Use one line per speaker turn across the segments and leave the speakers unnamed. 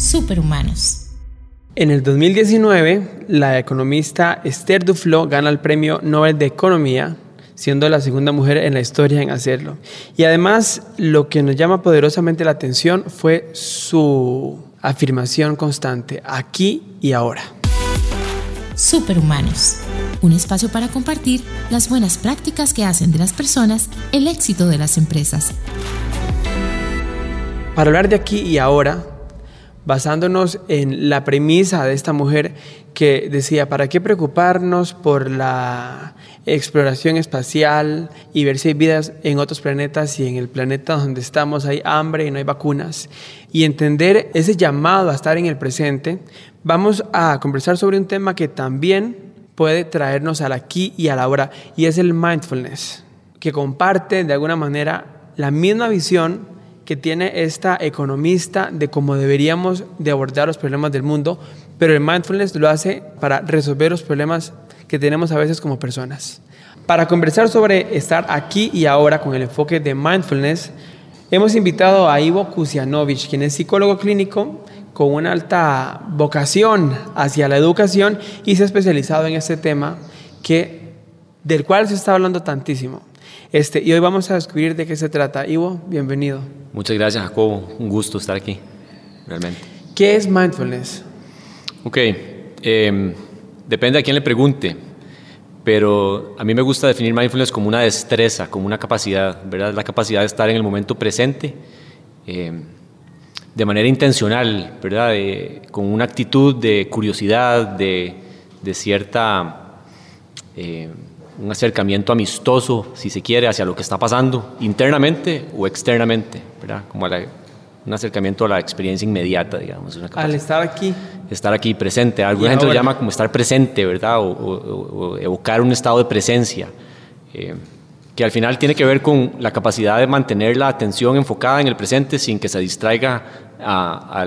Superhumanos.
En el 2019, la economista Esther Duflo gana el Premio Nobel de Economía, siendo la segunda mujer en la historia en hacerlo. Y además, lo que nos llama poderosamente la atención fue su afirmación constante, aquí y ahora.
Superhumanos. Un espacio para compartir las buenas prácticas que hacen de las personas el éxito de las empresas.
Para hablar de aquí y ahora, basándonos en la premisa de esta mujer que decía, ¿para qué preocuparnos por la exploración espacial y ver si hay vidas en otros planetas y en el planeta donde estamos hay hambre y no hay vacunas? Y entender ese llamado a estar en el presente, vamos a conversar sobre un tema que también puede traernos al aquí y a la hora, y es el mindfulness, que comparte de alguna manera la misma visión que tiene esta economista de cómo deberíamos de abordar los problemas del mundo, pero el mindfulness lo hace para resolver los problemas que tenemos a veces como personas. Para conversar sobre estar aquí y ahora con el enfoque de mindfulness, hemos invitado a Ivo Kusianovich, quien es psicólogo clínico con una alta vocación hacia la educación y se ha especializado en este tema que, del cual se está hablando tantísimo. Este, y hoy vamos a descubrir de qué se trata. Ivo, bienvenido.
Muchas gracias, Jacobo. Un gusto estar aquí, realmente.
¿Qué es mindfulness?
Ok, em, depende a quién le pregunte, pero a mí me gusta definir mindfulness como una destreza, como una capacidad, ¿verdad? La capacidad de estar en el momento presente em, de manera intencional, ¿verdad? con una actitud de curiosidad, de, de cierta... Em, un acercamiento amistoso, si se quiere, hacia lo que está pasando internamente o externamente, ¿verdad? Como un acercamiento a la experiencia inmediata, digamos.
Al estar aquí.
Estar aquí presente. Alguna gente lo llama como estar presente, ¿verdad? O, evocar un estado de presencia, eh, que al final tiene que ver con la capacidad de mantener la atención enfocada en el presente sin que se distraiga a,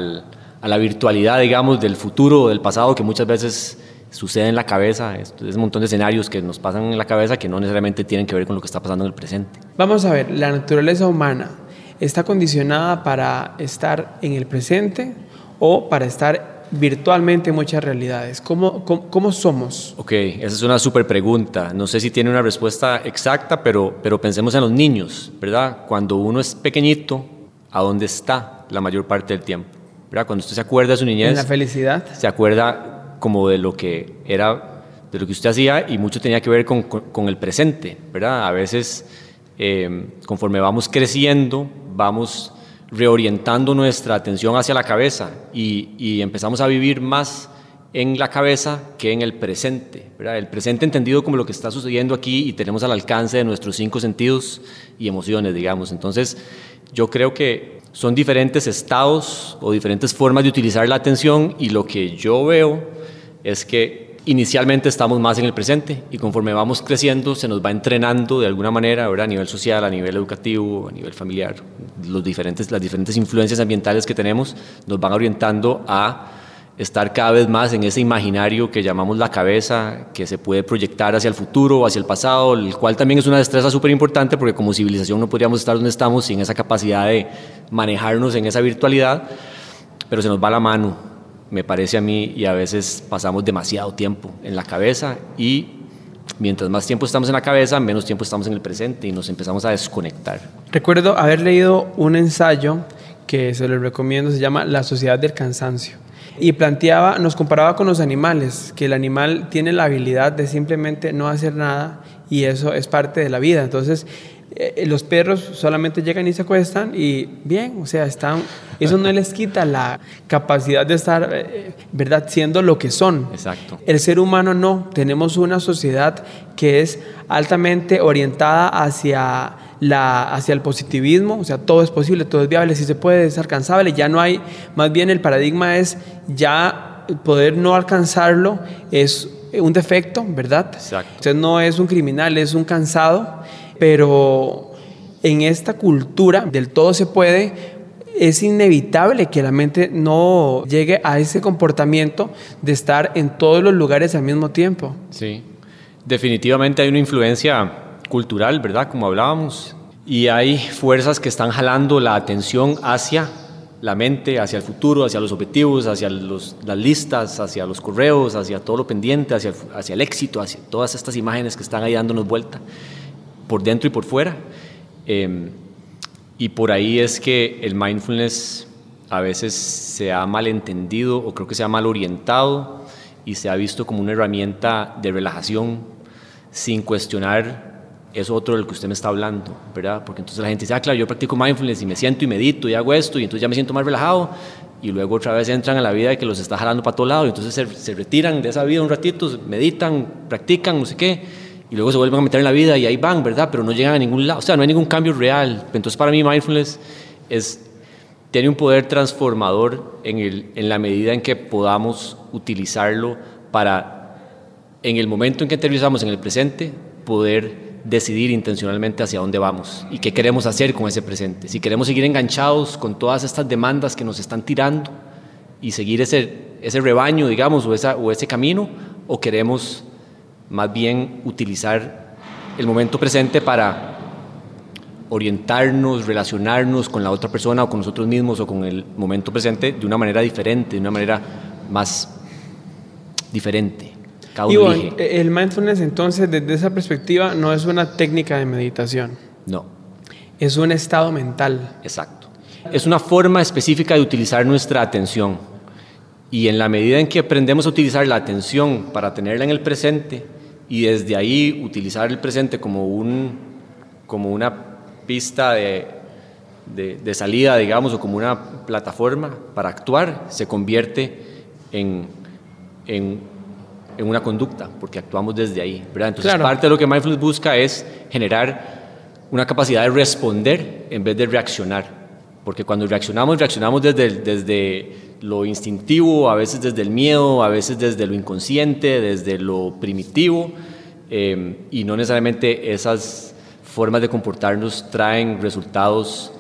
a la virtualidad, digamos, del futuro o del pasado que muchas veces sucede en la cabeza, es, un montón de escenarios que nos pasan en la cabeza que no necesariamente tienen que ver con lo que está pasando en el presente.
Vamos a ver, la naturaleza humana está condicionada para estar en el presente o para estar virtualmente en muchas realidades. ¿Cómo, cómo, somos?
Ok, esa es una súper pregunta. No sé si tiene una respuesta exacta, pero, pero pensemos en los niños, ¿verdad? Cuando uno es pequeñito, ¿a dónde está la mayor parte del tiempo? ¿verdad? Cuando usted se acuerda de su niñez.
En la felicidad.
Se acuerda como de lo que era, de lo que usted hacía y mucho tenía que ver con, con, el presente, ¿verdad? A veces, eh, conforme vamos creciendo, vamos reorientando nuestra atención hacia la cabeza y, y, empezamos a vivir más en la cabeza que en el presente, ¿verdad? El presente entendido como lo que está sucediendo aquí y tenemos al alcance de nuestros cinco sentidos y emociones, digamos. Entonces, yo creo que son diferentes estados o diferentes formas de utilizar la atención y lo que yo veo es que inicialmente estamos más en el presente y conforme vamos creciendo se nos va entrenando de alguna manera a nivel social, a nivel educativo, a nivel familiar. Los diferentes, las diferentes influencias ambientales que tenemos nos van orientando a estar cada vez más en ese imaginario que llamamos la cabeza, que se puede proyectar hacia el futuro o hacia el pasado, el cual también es una destreza súper importante porque como civilización no podríamos estar donde estamos sin esa capacidad de manejarnos en esa virtualidad, pero se nos va la mano me parece a mí, y a veces pasamos demasiado tiempo en la cabeza y mientras más tiempo estamos en la cabeza, menos tiempo estamos en el presente y nos empezamos a desconectar.
Recuerdo haber leído un ensayo que se lo recomiendo, se llama La sociedad del cansancio. Y planteaba, nos comparaba con los animales, que el animal tiene la habilidad de simplemente no hacer nada y eso es parte de la vida. Entonces, eh, los perros solamente llegan y se acuestan y bien, o sea, están, eso no les quita la capacidad de estar, eh, ¿verdad?, siendo lo que son.
Exacto.
El ser humano no, tenemos una sociedad que es altamente orientada hacia, la, hacia el positivismo, o sea, todo es posible, todo es viable, si se puede, es alcanzable, ya no hay, más bien el paradigma es ya poder no alcanzarlo es un defecto, ¿verdad?
Exacto.
Usted no es un criminal, es un cansado pero en esta cultura del todo se puede, es inevitable que la mente no llegue a ese comportamiento de estar en todos los lugares al mismo tiempo.
Sí, definitivamente hay una influencia cultural, ¿verdad? Como hablábamos. Y hay fuerzas que están jalando la atención hacia la mente hacia el futuro, hacia los objetivos, hacia los, las listas, hacia los correos, hacia todo lo pendiente, hacia hacia el éxito, hacia todas estas imágenes que están ahí dándonos vuelta, por dentro y por fuera. Em, y por ahí es que el mindfulness a veces se ha malentendido o creo que se ha mal orientado y se ha visto como una herramienta de relajación sin cuestionar eso otro del que usted me está hablando, ¿verdad? Porque entonces la gente dice, ah, claro, yo practico mindfulness y me siento y medito y hago esto y entonces ya me siento más relajado y luego otra vez entran a la vida que los está jalando para todo lado y entonces se, se retiran de esa vida un ratito, meditan, practican, no sé qué y luego se vuelven a meter en la vida y ahí van, ¿verdad? Pero no llegan a ningún lado, o sea, no hay ningún cambio real. Entonces para mí mindfulness es, tiene un poder transformador en, el, en la medida en que podamos utilizarlo para, en el momento en que aterrizamos en el presente, poder decidir intencionalmente hacia dónde vamos y qué queremos hacer con ese presente. Si queremos seguir enganchados con todas estas demandas que nos están tirando y seguir ese, ese rebaño, digamos, o, esa, o ese camino, o queremos más bien utilizar el momento presente para orientarnos, relacionarnos con la otra persona o con nosotros mismos o con el momento presente de una manera diferente, de una manera más diferente.
Cada uno y el mindfulness entonces desde esa perspectiva no es una técnica de meditación.
No.
Es un estado mental.
Exacto. Es una forma específica de utilizar nuestra atención. Y en la medida en que aprendemos a utilizar la atención para tenerla en el presente y desde ahí utilizar el presente como, un, como una pista de, de, salida, digamos, o como una plataforma para actuar, se convierte en, en, en una conducta, porque actuamos desde ahí. ¿verdad? Entonces, parte de lo que Mindfulness busca es generar una capacidad de responder en vez de reaccionar. Porque cuando reaccionamos, reaccionamos desde, desde lo instintivo, a veces desde el miedo, a veces desde lo inconsciente, desde lo primitivo, eh, y no necesariamente esas formas de comportarnos traen resultados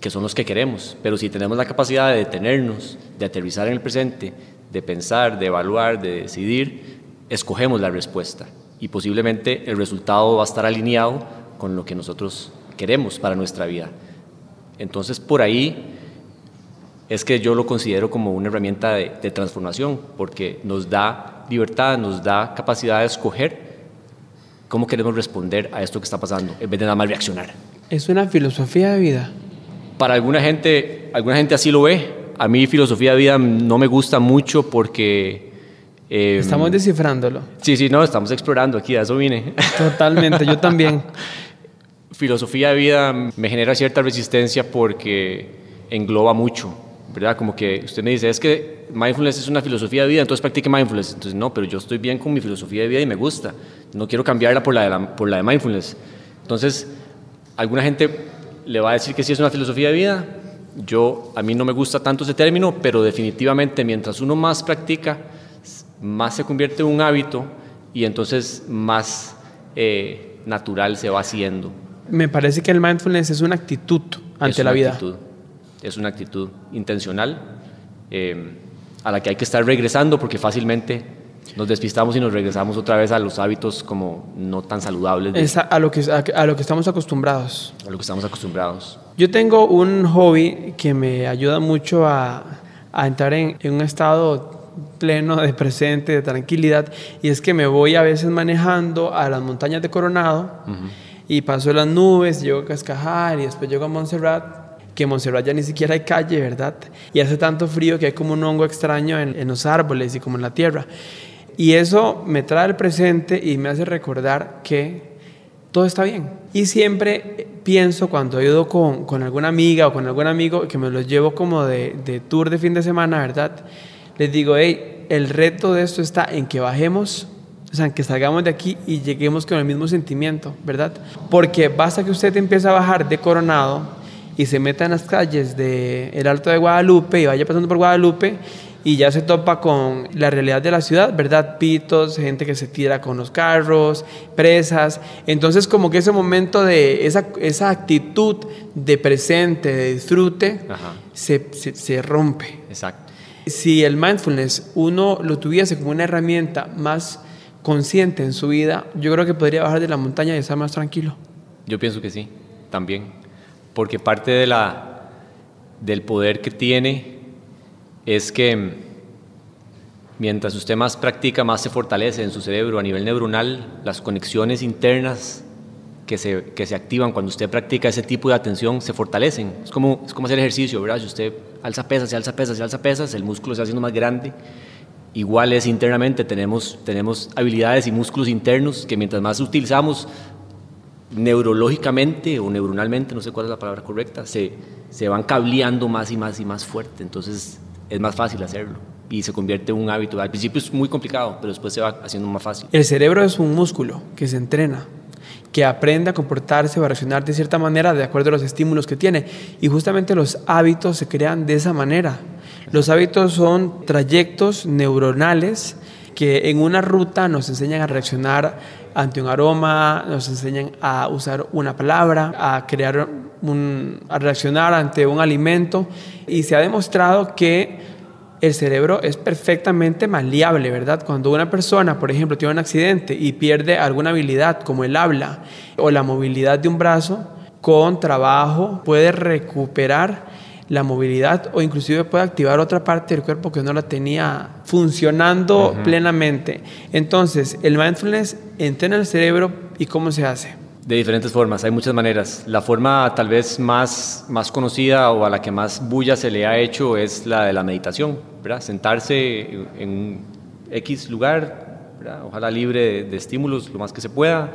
que son los que queremos. Pero si tenemos la capacidad de detenernos, de aterrizar en el presente, de pensar, de evaluar, de decidir, escogemos la respuesta y posiblemente el resultado va a estar alineado con lo que nosotros queremos para nuestra vida. Entonces, por ahí es que yo lo considero como una herramienta de, transformación, porque nos da libertad, nos da capacidad de escoger cómo queremos responder a esto que está pasando, en vez de nada más reaccionar.
Es una filosofía de vida.
Para alguna gente, alguna gente así lo ve. A mí filosofía de vida no me gusta mucho porque...
Em, estamos descifrándolo.
Sí, sí, no, estamos explorando aquí, a eso vine.
Totalmente, yo también.
filosofía de vida me genera cierta resistencia porque engloba mucho, ¿verdad? Como que usted me dice, es que mindfulness es una filosofía de vida, entonces practique mindfulness. Entonces, no, pero yo estoy bien con mi filosofía de vida y me gusta. No quiero cambiarla por la de, por la de mindfulness. Entonces, alguna gente le va a decir que sí es una filosofía de vida. Yo, a mí no me gusta tanto ese término, pero definitivamente mientras uno más practica, más se convierte en un hábito y entonces más eh, natural se va haciendo
me parece que el mindfulness es una actitud ante la vida.
Es una actitud intencional eh, a la que hay que estar regresando porque fácilmente nos despistamos y nos regresamos otra vez a los hábitos como no tan saludables.
Es a, lo que, a, lo que estamos acostumbrados.
A lo que estamos acostumbrados.
Yo tengo un hobby que me ayuda mucho a, a entrar en, en, un estado pleno de presente, de tranquilidad, y es que me voy a veces manejando a las montañas de Coronado y paso las nubes, llego a Cascajar y después llego a Montserrat, que en Montserrat ni siquiera hay calle, ¿verdad? Y hace tanto frío que hay como un hongo extraño en, los árboles y como en la tierra. Y eso me trae al presente y me hace recordar que todo está bien. Y siempre pienso cuando ido con, con, alguna amiga o con algún amigo que me los llevo como de, de tour de fin de semana, ¿verdad? Les digo, hey, el reto de esto está en que bajemos o sea, que salgamos de aquí y lleguemos con el mismo sentimiento, ¿verdad? Porque basta que usted empiece a bajar de Coronado y se meta en las calles del el Alto de Guadalupe y vaya pasando por Guadalupe y ya se topa con la realidad de la ciudad, ¿verdad? Pitos, gente que se tira con los carros, presas. Entonces como que ese momento de esa, esa actitud de presente, de disfrute, se, se, se rompe.
Exacto.
Si el mindfulness uno lo tuviese como una herramienta más consciente en su vida, yo creo que podría bajar de la montaña y estar más tranquilo.
Yo pienso que sí, también. Porque parte de la, del poder que tiene es que mientras usted más practica, más se fortalece en su cerebro a nivel neuronal, las conexiones internas que se, que se activan cuando usted practica ese tipo de atención se fortalecen. Es como, es como hacer ejercicio, ¿verdad? Si usted alza pesas, se alza pesas, se alza pesas, el músculo se va haciendo más grande. Igual es internamente, tenemos, tenemos habilidades y músculos internos que mientras más utilizamos neurológicamente o neuronalmente, no sé cuál es la palabra correcta, se, se van cableando más y más y más fuerte. Entonces es más fácil hacerlo y se convierte en un hábito. Al principio es muy complicado, pero después se va haciendo más fácil.
El cerebro es un músculo que se entrena que aprende a comportarse o a reaccionar de cierta manera de acuerdo a los estímulos que tiene. Y justamente los hábitos se crean de esa manera. Los hábitos son trayectos neuronales que en una ruta nos enseñan a reaccionar ante un aroma, nos enseñan a usar una palabra, a crear a reaccionar ante un alimento y se ha demostrado que el cerebro es perfectamente maleable, ¿verdad? Cuando una persona, por ejemplo, tiene un accidente y pierde alguna habilidad como el habla o la movilidad de un brazo, con trabajo puede recuperar la movilidad o inclusive puede activar otra parte del cuerpo que no la tenía funcionando plenamente. Entonces, el mindfulness entrena el cerebro y cómo se hace.
De diferentes formas, hay muchas maneras. La forma tal vez más, más conocida o a la que más bulla se le ha hecho es la de la meditación, ¿verdad? Sentarse en un X lugar, ojalá libre de, estímulos lo más que se pueda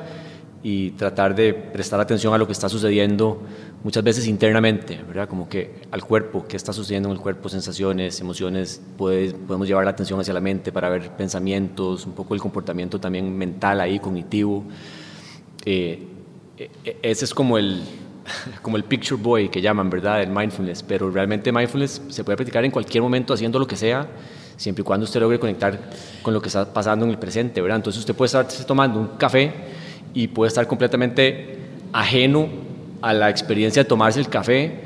y tratar de prestar atención a lo que está sucediendo muchas veces internamente, ¿verdad? Como que al cuerpo, qué está sucediendo en el cuerpo, sensaciones, emociones, podemos llevar la atención hacia la mente para ver pensamientos, un poco el comportamiento también mental ahí, cognitivo. Eh, e, e, ese es como el, como el picture boy que llaman, ¿verdad? El mindfulness, pero realmente mindfulness se puede practicar en cualquier momento haciendo lo que sea, siempre y cuando usted logre conectar con lo que está pasando en el presente, ¿verdad? Entonces usted puede estar tomando un café y puede estar completamente ajeno a la experiencia de tomarse el café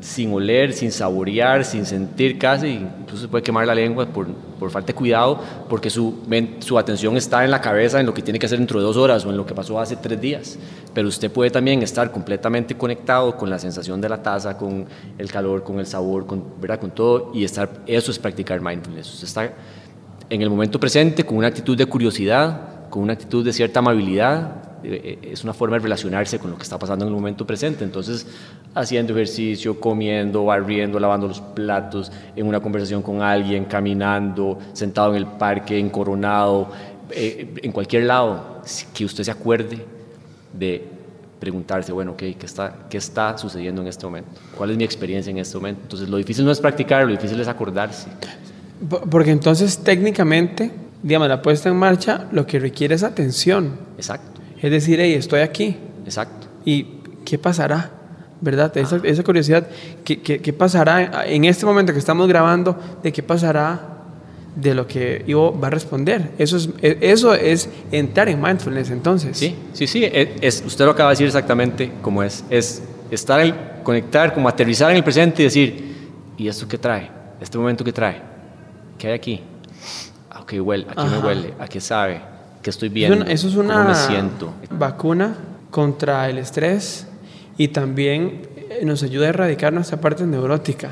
sin oler, sin saborear, sin sentir casi, incluso puede quemar la lengua por, por falta de cuidado, porque su, su atención está en la cabeza, en lo que tiene que hacer dentro de dos horas o en lo que pasó hace tres días. Pero usted puede también estar completamente conectado con la sensación de la taza, con el calor, con el sabor, con, ¿verdad? con todo, y estar, eso es practicar mindfulness. Usted está en el momento presente con una actitud de curiosidad, con una actitud de cierta amabilidad, eh, eh, es una forma de relacionarse con lo que está pasando en el momento presente. Entonces, haciendo ejercicio, comiendo, barriendo, lavando los platos, en una conversación con alguien, caminando, sentado en el parque, encoronado, eh, en cualquier lado, que usted se acuerde de preguntarse, bueno, ¿qué, está, ¿qué está sucediendo en este momento? ¿Cuál es mi experiencia en este momento? Entonces, lo difícil no es practicar, lo difícil es acordarse.
Porque entonces, técnicamente, digamos, la puesta en marcha lo que requiere es atención.
Exacto.
Es decir, hey, estoy aquí.
Exacto.
¿Y qué pasará? ¿Verdad? Esa, esa curiosidad, ¿qué, ¿qué, qué, pasará en este momento que estamos grabando? ¿De qué pasará de lo que Ivo va a responder? Eso es, e, eso es entrar en mindfulness entonces.
Sí, sí, sí. E, es, usted lo acaba de decir exactamente como es. Es estar, el, conectar, como aterrizar en el presente y decir, ¿y esto qué trae? ¿Este momento qué trae? ¿Qué hay aquí? ¿A qué huele? ¿A qué me huele? ¿A qué sabe? que estoy viendo,
eso es una me siento. vacuna contra el estrés y también eh, nos ayuda a erradicar nuestra parte neurótica,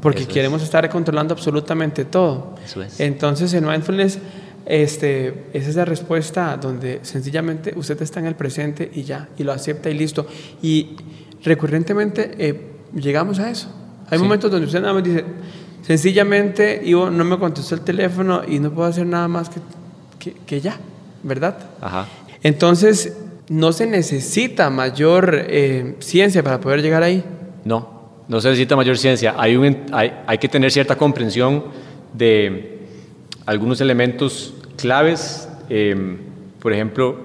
porque queremos estar controlando absolutamente todo.
Eso es.
Entonces, en mindfulness este, esa es la respuesta donde sencillamente usted está en el presente y ya, y lo acepta y listo. Y recurrentemente eh, llegamos a eso. Hay momentos donde usted nada más dice, sencillamente, Ivo no me contestó el teléfono y no puedo hacer nada más que que, ya, ¿verdad?
Ajá.
Entonces, no se necesita mayor eh, ciencia para poder llegar ahí.
No, no se necesita mayor ciencia. Hay, un, hay, hay que tener cierta comprensión de algunos elementos claves. Em, por ejemplo,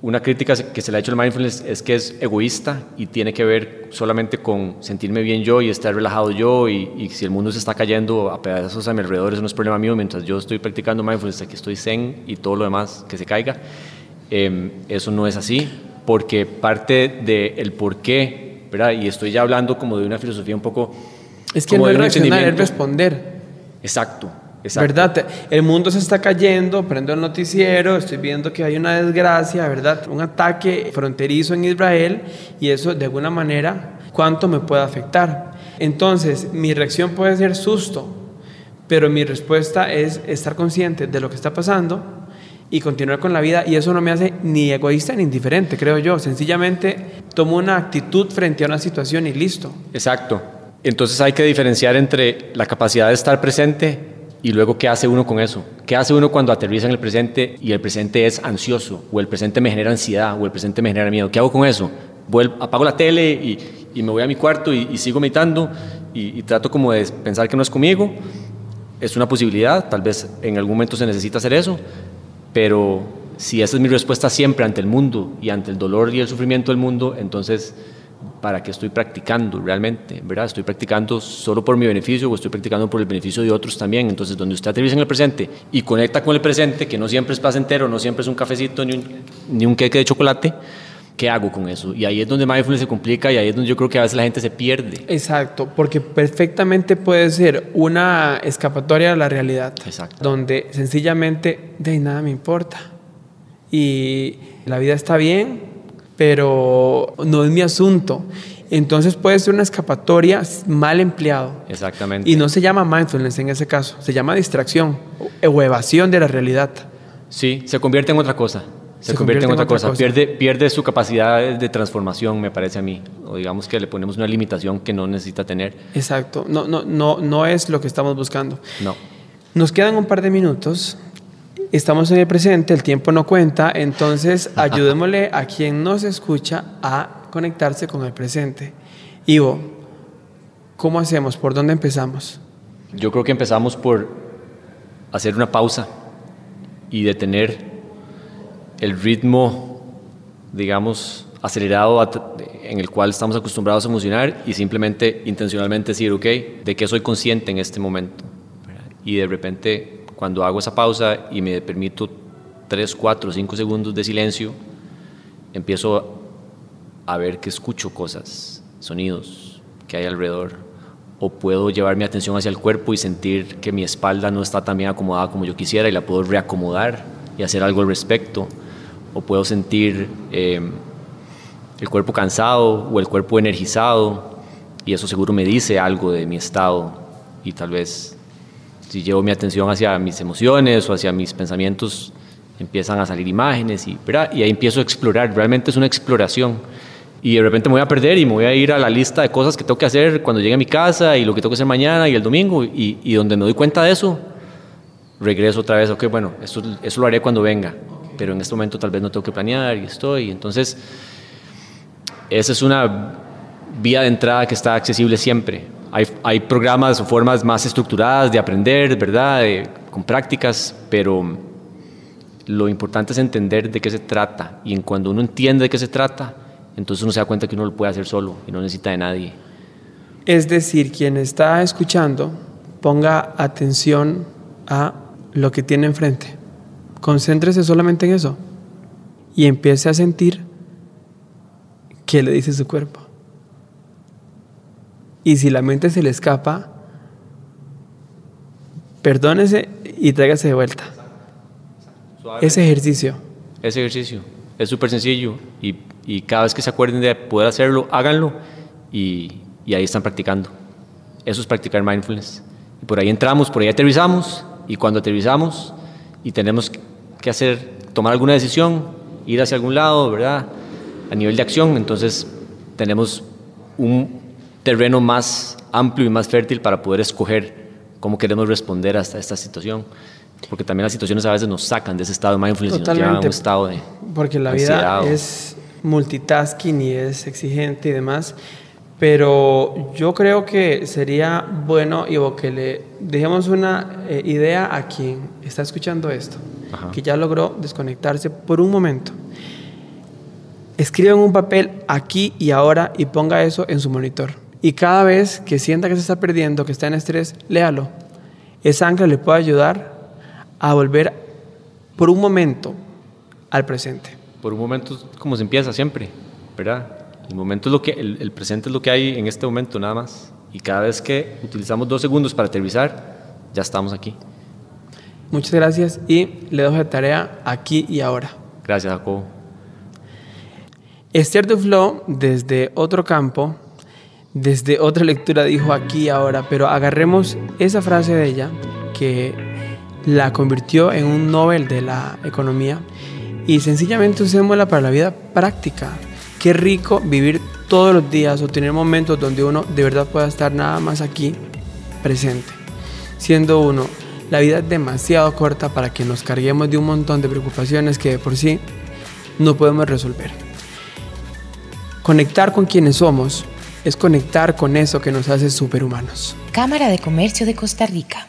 una crítica que se le ha hecho al mindfulness es que es egoísta y tiene que ver solamente con sentirme bien yo y estar relajado yo y, si el mundo se está cayendo a pedazos a mi alrededor eso no es problema mío. Mientras yo estoy practicando mindfulness aquí estoy zen y todo lo demás que se caiga. Em, eso no es así porque parte del por qué ¿verdad? y estoy ya hablando como de una filosofía un poco
es que no es reaccionar es responder.
Exacto
¿Verdad? El mundo se está cayendo, prendo el noticiero, estoy viendo que hay una desgracia, ¿verdad? Un ataque fronterizo en Israel y eso de alguna manera, ¿cuánto me puede afectar? Entonces, mi reacción puede ser susto, pero mi respuesta es estar consciente de lo que está pasando y continuar con la vida y eso no me hace ni egoísta ni indiferente, creo yo. Sencillamente tomo una actitud frente a una situación y listo.
Exacto. Entonces hay que diferenciar entre la capacidad de estar presente y luego qué hace uno con eso. ¿Qué hace uno cuando aterriza en el presente y el presente es ansioso o el presente me genera ansiedad o el presente me genera miedo? ¿Qué hago con eso? Vuelvo, apago la tele y, y me voy a mi cuarto y, y sigo meditando y, y trato como de pensar que no es conmigo. Es una posibilidad, tal vez en algún momento se necesita hacer eso, pero si esa es mi respuesta siempre ante el mundo y ante el dolor y el sufrimiento del mundo, entonces, ¿para qué estoy practicando realmente? ¿verdad? ¿Estoy practicando solo por mi beneficio o estoy practicando por el beneficio de otros también? Entonces, donde usted aterriza en el presente y conecta con el presente, que no siempre es placentero, no siempre es un cafecito ni un, ni un queque de chocolate, ¿qué hago con eso? Y ahí es donde mindfulness se complica y ahí es donde yo creo que a veces la gente se pierde.
Exacto, porque perfectamente puede ser una escapatoria a la realidad.
Exacto.
Donde sencillamente de nada me importa. Y la vida está bien, pero no es mi asunto. Entonces puede ser una escapatoria mal empleado.
Exactamente.
Y no se llama mindfulness en ese caso, se llama distracción o evasión de la realidad.
Sí, se convierte en otra cosa. Se, convierte, en otra, cosa. Pierde, pierde su capacidad de transformación, me parece a mí. O digamos que le ponemos una limitación que no necesita tener.
Exacto. No, no, no, no es lo que estamos buscando.
No.
Nos quedan un par de minutos. Estamos en el presente, el tiempo no cuenta, entonces ayudémosle a quien nos escucha a conectarse con el presente. Ivo, ¿cómo hacemos? ¿Por dónde empezamos?
Yo creo que empezamos por hacer una pausa y detener el ritmo, digamos, acelerado en el cual estamos acostumbrados a emocionar y simplemente intencionalmente decir, ok, ¿de qué soy consciente en este momento? Y de repente, cuando hago esa pausa y me permito 3, 4, 5 segundos de silencio, empiezo a ver que escucho cosas, sonidos que hay alrededor. O puedo llevar mi atención hacia el cuerpo y sentir que mi espalda no está tan bien acomodada como yo quisiera y la puedo reacomodar y hacer algo al respecto o puedo sentir eh, el cuerpo cansado o el cuerpo energizado y eso seguro me dice algo de mi estado y tal vez si llevo mi atención hacia mis emociones o hacia mis pensamientos empiezan a salir imágenes y, ahí empiezo a explorar, realmente es una exploración. Y de repente me voy a perder y me voy a ir a la lista de cosas que tengo que hacer cuando llegue a mi casa y lo que tengo que hacer mañana y el domingo. Y, y donde me doy cuenta de eso, regreso otra vez, ok, bueno, eso, eso lo haré cuando venga. Pero en este momento tal vez no tengo que planear y estoy. Entonces, esa es una vía de entrada que está accesible siempre. Hay, hay programas o formas más estructuradas de aprender, ¿verdad? con prácticas, pero lo importante es entender de qué se trata. Y en cuando uno entiende de qué se trata, entonces uno se da cuenta que uno lo puede hacer solo y no necesita de nadie.
Es decir, quien está escuchando, ponga atención a lo que tiene enfrente. Concéntrese solamente en eso y empiece a sentir qué le dice su cuerpo. Y si la mente se le escapa, perdónese y tráigase de vuelta. Ese ejercicio.
Ese ejercicio. Es súper sencillo y, y, cada vez que se acuerden de poder hacerlo, háganlo y, y, ahí están practicando. Eso es practicar mindfulness. Y por ahí entramos, por ahí aterrizamos y cuando aterrizamos y tenemos que hacer, tomar alguna decisión, ir hacia algún lado, ¿verdad? A nivel de acción, entonces tenemos un terreno más amplio y más fértil para poder escoger cómo queremos responder a esta, esta situación. Porque también las situaciones a veces nos sacan de ese estado de mindfulness
Totalmente,
y nos a un estado de
Porque la vida es multitasking y es exigente y demás. Pero yo creo que sería bueno, Ivo, que le dejemos una eh, idea a quien está escuchando esto, Ajá. que ya logró desconectarse por un momento. Escriba en un papel aquí y ahora y ponga eso en su monitor. Y cada vez que sienta que se está perdiendo, que está en estrés, léalo. Esa ancla le puede ayudar a volver por un momento al presente.
Por un momento, como se empieza siempre, ¿verdad? El momento es lo que, el, el, presente es lo que hay en este momento nada más. Y cada vez que utilizamos dos segundos para aterrizar, ya estamos aquí.
Muchas gracias y le dejo de tarea aquí y ahora.
Gracias, Jacobo.
Esther Duflo, desde otro campo, desde otra lectura dijo aquí ahora, pero agarremos esa frase de ella que la convirtió en un Nobel de la economía y sencillamente usémosla para la vida práctica. Qué rico vivir todos los días o tener momentos donde uno de verdad pueda estar nada más aquí presente. Siendo uno, la vida es demasiado corta para que nos carguemos de un montón de preocupaciones que de por sí no podemos resolver. Conectar con quienes somos es conectar con eso que nos hace superhumanos.
Cámara de Comercio de Costa Rica.